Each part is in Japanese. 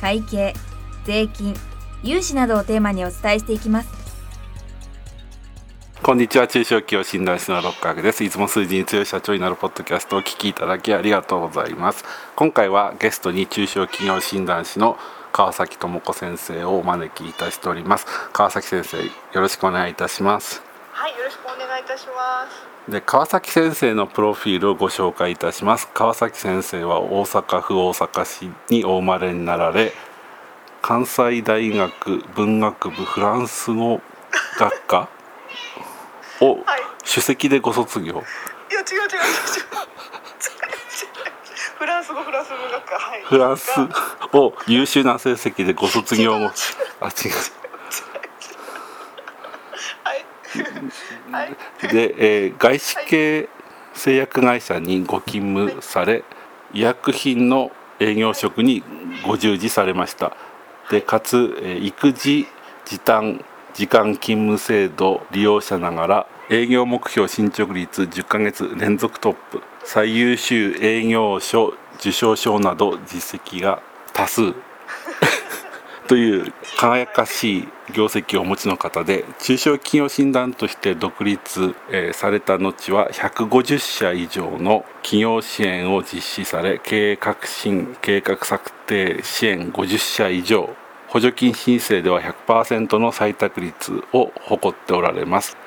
会計税金融資などをテーマにお伝えしていきます。こんにちは。中小企業診断士の六角です。いつも数字に強い社長になるポッドキャストをお聞きいただきありがとうございます。今回はゲストに中小企業診断士の川崎智子先生をお招きいたしております。川崎先生よろしくお願いいたします。はいよろしくお願いいたします。で川崎先生のプロフィールをご紹介いたします。川崎先生は大阪府大阪市にお生まれになられ関西大学文学部フランスの学科を 首席でご卒業、いや違う違う違う。フランス語フランス文学科。はい。フランスを優秀な成績でご卒業後あ違うはいはいで、えー外資系製薬会社にご勤務され医薬品の営業職にご従事されました。でかつ、えー育児時短時間勤務制度利用者ながら営業目標進捗率10ヶ月連続トップ。最優秀営業所受賞証など実績が多数。という輝かしい業績をお持ちの方で中小企業診断として独立、えーされた後は150社以上の企業支援を実施され経営革新計画策定支援50社以上補助金申請では100%の採択率を誇っておられます。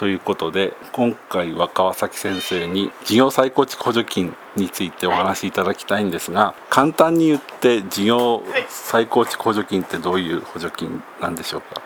ということで今回は川崎先生に事業再構築補助金についてお話しいただきたいんですが簡単に言って事業再構築補助金ってどういう補助金なんでしょうか？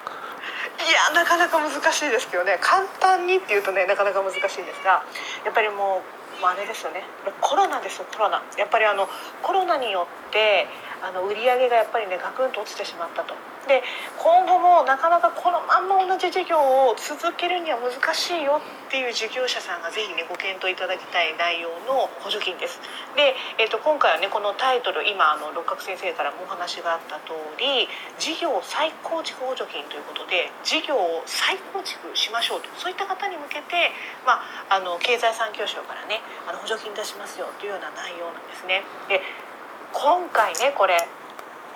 いやなかなか難しいですけどね。簡単にっていうとねなかなか難しいんですがやっぱりもう、まあ、あれですよね。コロナですよコロナ。やっぱりあのコロナによってあの売り上げがやっぱりねガクンと落ちてしまったと。で今後もなかなかこのんま同じ事業を続けるには難しいよっていう事業者さんがぜひねご検討いただきたい内容の補助金です。で、えっと今回はねこのタイトル今あの六角先生からもお話があった通り事業再構築補助金ということで事業を再構築しましょうとそういった方に向けて、まあ、あの経済産業省からねあの補助金出しますよというような内容なんですね。で今回ねこれ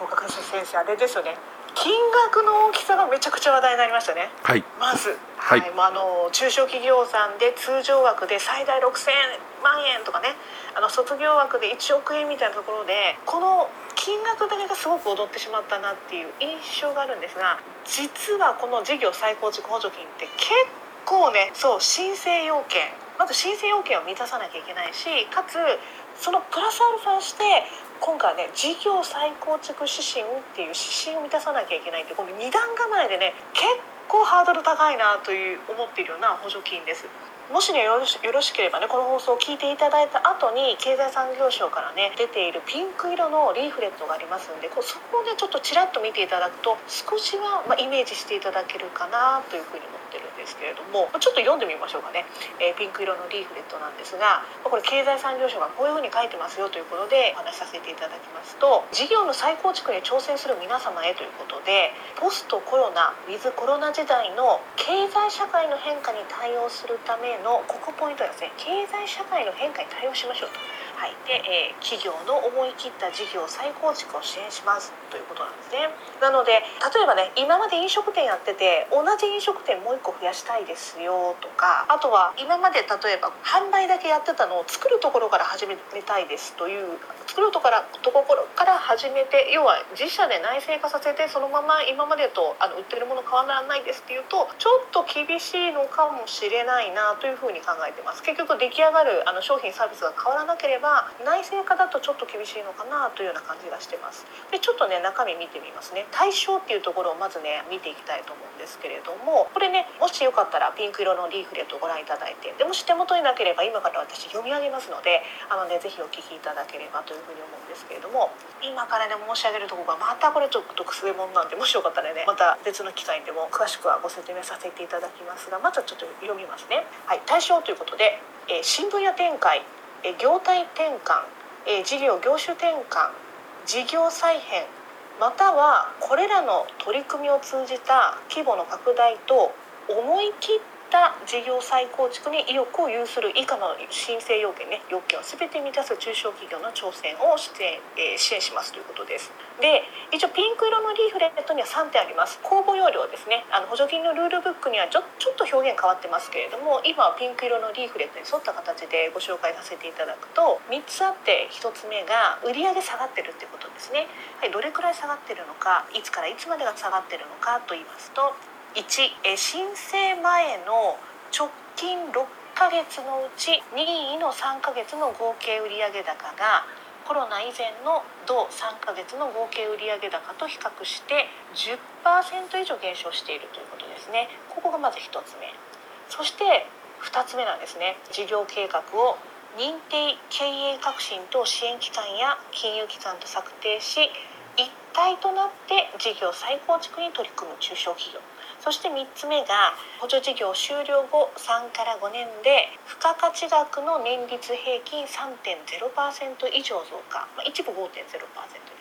六角先生あれですよね金額の大きさがめちゃくちゃ話題になりましたね。はい。まず、ははい。い、まあ、あの中小企業さんで通常枠で最大6000万円とかね。あの卒業枠で1億円みたいなところでこの金額だけがすごく踊ってしまったなっていう印象があるんですが実はこの事業再構築補助金って結構ねそう申請要件まず申請要件を満たさなきゃいけないしかつそのプラスアルファして今回ね事業再構築指針っていう指針を満たさなきゃいけないってこの二段構えでね結構ハードル高いなという思っているような補助金です。もしねよろしよろしければねこの放送を聞いていただいた後に経済産業省からね出ているピンク色のリーフレットがありますんでこうそこをねちょっとちらっと見ていただくと少しは、まあ、イメージしていただけるかなというふうに思ってるんですけれどもちょっと読んでみましょうかね、えーピンク色のリーフレットなんですがこれ経済産業省がこういうふうに書いてますよということでお話しさせていただきますと事業の再構築に挑戦する皆様へということでポストコロナウィズコロナ時代の経済社会の変化に対応するためのここポイントはですね経済社会の変化に対応しましょうと。はい、で、えー企業の思い切った事業再構築を支援します。ということなんですね。なので例えばね今まで飲食店やってて同じ飲食店もう一個増やしたいですよ。とかあとは今まで例えば販売だけやってたのを作るところから始めたいです。という作るところところから始めて要は自社で内製化させてそのまま今までとあの売ってるもの変わらないです。っていうとちょっと厳しいのかもしれないな。というふうに考えてます。結局出来上がるあの商品サービスが変わらなければが内製化だとちょっと厳しいのかなというような感じがしてます。でちょっとね中身見てみますね。対象っていうところをまずね見ていきたいと思うんですけれどもこれねもしよかったらピンク色のリーフレットをご覧いただいてでもし手元になければ今から私読み上げますのであのねぜひお聞きいただければというふうに思うんですけれども今からね申し上げるとこがまたこれちょっと癖もんなんでもしよかったらねまた別の機会でも詳しくはご説明させていただきますがまずはちょっと読みますね。はい、対象ということで、えー、新分野展開、え、業態転換、え、事業業種転換事業再編またはこれらの取り組みを通じた規模の拡大と思い切ってった事業再構築に意欲を有する以下の申請要件ね要件を全て満たす中小企業の挑戦をして、えー、支援しますということです。で一応ピンク色のリーフレットには3点あります。公募要領ですね。あの補助金のルールブックにはちょちょっと表現変わってますけれども今はピンク色のリーフレットに沿った形でご紹介させていただくと3つあって1つ目が売上下がってるってことですね、はい、どれくらい下がってるのかいつからいつまでが下がってるのかと言いますと1え申請前の直近6ヶ月のうち任意の3ヶ月の合計売上高がコロナ以前の同3ヶ月の合計売上高と比較して10%以上減少しているということですね。ここがまず1つ目。そして2つ目なんですね。事業計画を認定経営革新と支援機関や金融機関と策定し一体となって事業再構築に取り組む中小企業。そして3つ目が補助事業終了後3から5年で付加価値額の年率平均3.0%以上増加、ま、一部5.0%で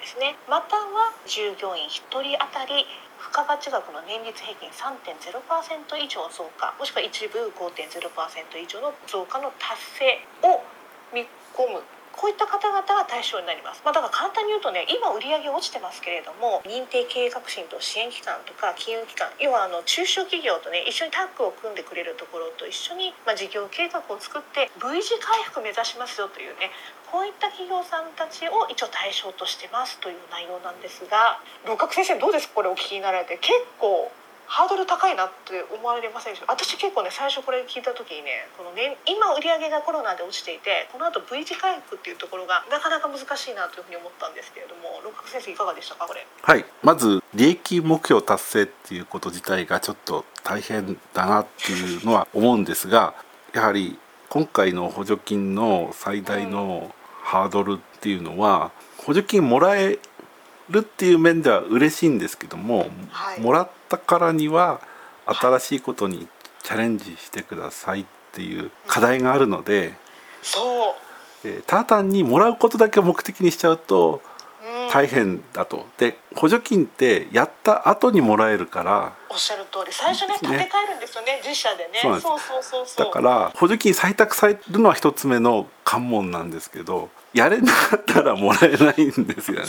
すね。または従業員1人当たり付加価値額の年率平均3.0%以上増加。もしくは一部5.0%以上の増加の達成を見込む。こういった方々が対象になります、まあ、だから簡単に言うとね今売上落ちてますけれども認定経営革新と支援機関とか金融機関要はあの中小企業とね一緒にタッグを組んでくれるところと一緒に、まあ、事業計画を作って V 字回復目指しますよというねこういった企業さんたちを一応対象としてますという内容なんですが六角先生どうですこれお聞きになられて。結構ハードル高いなって思われませんでしょ？私結構ね最初これ聞いた時にねこのね今売り上げがコロナで落ちていてこの後 V 字回復っていうところがなかなか難しいなというふうに思ったんですけれども六角先生いかがでしたかこれ？はい。まず利益目標達成っていうこと自体がちょっと大変だなっていうのは思うんですがやはり今回の補助金の最大のハードルっていうのは補助金もらえるっていう面では嬉しいんですけども、はい、もらったからには新しいことにチャレンジしてくださいっていう課題があるので、そう、えー、ただ単にもらうことだけを目的にしちゃうと大変だと。で補助金ってやった後にもらえるからおっしゃる通り。最初ね立て替えるんですよね自社でね。そうそうそうそう。だから補助金採択されるのは一つ目の関門なんですけどやれなかったらもらえないんですよね。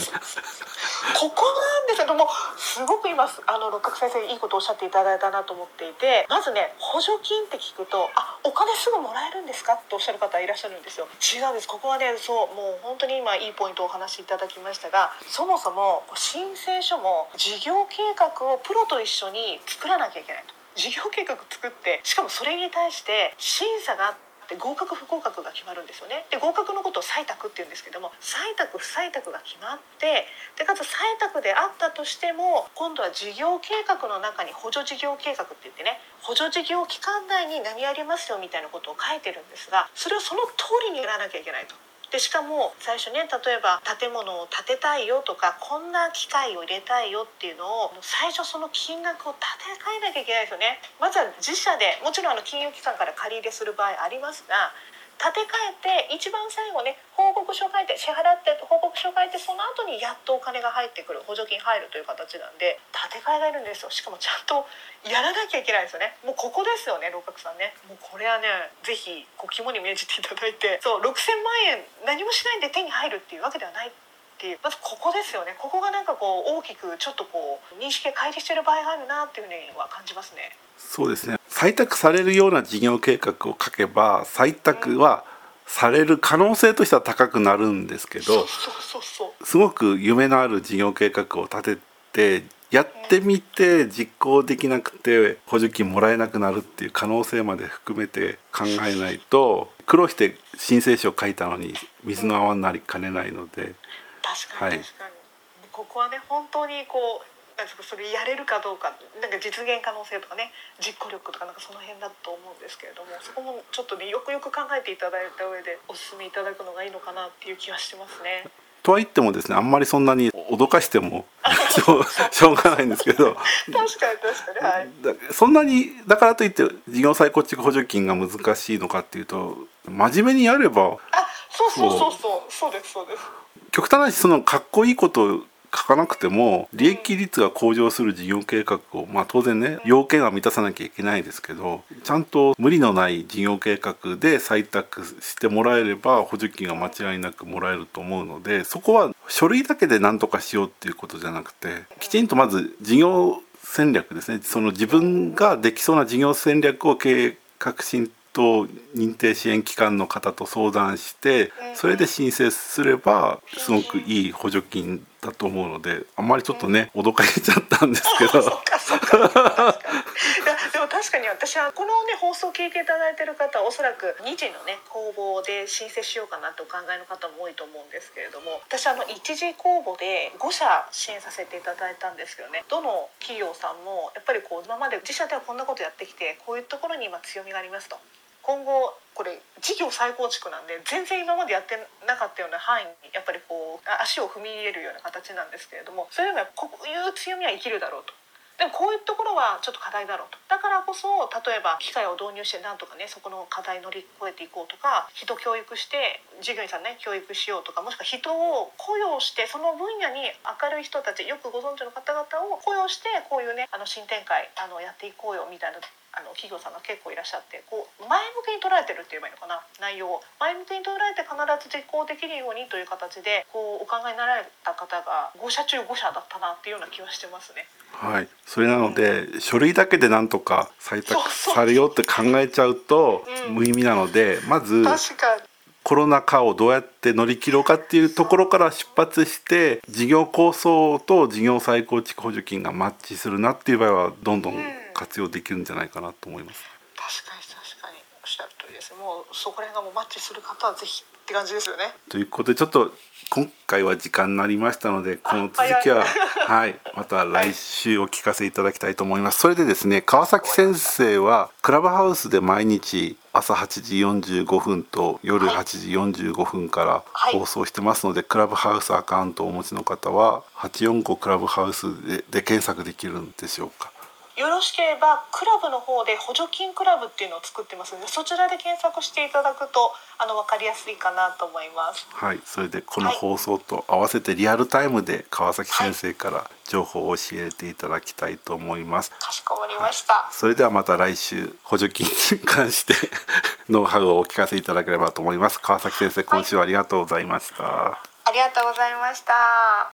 ここなんですけどもすごく今あの六角先生いいことをおっしゃっていただいたなと思っていてまずね補助金って聞くと「あお金すぐもらえるんですか?」っておっしゃる方いらっしゃるんですよ違うんですここはねそうもう本当に今いいポイントをお話しいただきましたがそもそも申請書も事業計画をプロと一緒に作らなきゃいけないと。事業計画作ってしかもそれに対して審査があってって合格不合格が決まるんですよねで合格のことを採択って言うんですけども採択不採択が決まってでかつ採択であったとしても今度は事業計画の中に補助事業計画って言ってね補助事業期間内に何やりますよみたいなことを書いてるんですがそれをその通りにやらなきゃいけないと。でしかも最初ね例えば建物を建てたいよとかこんな機械を入れたいよっていうのを最初その金額を立て替えなきゃいけないですよね。まずは自社でもちろんあの金融機関から借り入れする場合ありますが立て替えて一番最後ね報告書書いて支払って報告書書いてその後にやっとお金が入ってくる補助金入るという形なんで建て替えがいるんですよ。しかもちゃんとやらなきゃいけないですよね。もうここですよね六角さんね。もうこれはね是非こう肝に銘じていただいて。そう6,000万円何もしないんで手に入るっていうわけではない。っていうまずここですよね。ここがなんかこう大きくちょっとこう認識が乖離してる場合があるなっていうふうには感じますね。そうですね。採択されるような事業計画を書けば採択はされる可能性としては高くなるんですけどすごく夢のある事業計画を立ててやってみて実行できなくて補助金もらえなくなるっていう可能性まで含めて考えないと苦労して申請書を書いたのに水の泡になりかねないので、確かに確かに、ここはね本当にこうそれやれるかどうかなんか実現可能性とかね実行力とかなんかその辺だと思うんですけれどもそこもちょっとねよくよく考えていただいた上でお勧めいただくのがいいのかなっていう気はしてますね。とは言ってもですねあんまりそんなに脅かしても しょうしょうがないんですけど。確かに確かにはい。だそんなにだからといって事業再構築補助金が難しいのかっていうと真面目にやればあそうそうそう。そう。そうですそうです。極端な話そのかっこいいことを書かなくても利益率が向上する事業計画をまあ当然ね要件は満たさなきゃいけないですけどちゃんと無理のない事業計画で採択してもらえれば補助金は間違いなくもらえると思うのでそこは書類だけで何とかしようっていうことじゃなくてきちんとまず事業戦略ですね。その自分ができそうな事業戦略を計画浸透認定支援機関の方と相談してそれで申請すればすごくいい補助金だと思うのであんまりちょっとね脅かしちゃったんですけどやでも確かに私はこのね放送を聞いていただいてる方はおそらく2次のね公募で申請しようかなってお考えの方も多いと思うんですけれども私あの一次公募で5社支援させていただいたんですけどねどの企業さんもやっぱりこう今まで自社ではこんなことやってきてこういうところに今強みがありますと。今後これ事業再構築なんで全然今までやってなかったような範囲にやっぱりこう足を踏み入れるような形なんですけれどもそれでもこういう強みは生きるだろうと。でもこういうところはちょっと課題だろうと。だからこそ例えば機械を導入してなんとかねそこの課題乗り越えていこうとか人教育して従業員さんね教育しようとかもしくは人を雇用してその分野に明るい人たちよくご存知の方々を雇用してこういうねあの新展開あのやっていこうよみたいなあの企業さんが結構いらっしゃってこう前向きに捉えてるって言えばいいのかな内容を。前向きに捉えて必ず実行できるようにという形でこうお考えになられた方が5社中5社だったなっていうような気はしてますね。はい、それなので、書類だけでなんとか採択されようって考えちゃうとうん。無意味なのでまず確かにコロナ禍をどうやって乗り切ろうかっていうところから出発して事業構想と事業再構築補助金がマッチするなっていう場合はどんどん活用できるんじゃないかなと思います。確かにしゃる通りですもうそこら辺がもうマッチする方はぜひって感じですよね。ということでちょっと今回は時間になりましたのでこの続きは はいまた来週お聞かせいただきたいと思います。それでですね川崎先生はクラブハウスで毎日朝8時45分と夜8時45分からはい放送してますので、クラブハウスアカウントをお持ちの方は845クラブハウスでで検索できるんでしょうか。よろしければクラブの方で補助金クラブっていうのを作ってますのでそちらで検索していただくとあの分かりやすいかなと思います。はい、それでこの放送と合わせてリアルタイムで川崎先生から情報を教えていただきたいと思います。かしこまりました。それではまた来週補助金に関して ノウハウをお聞かせいただければと思います。川崎先生、今週はありがとうございました。ありがとうございました。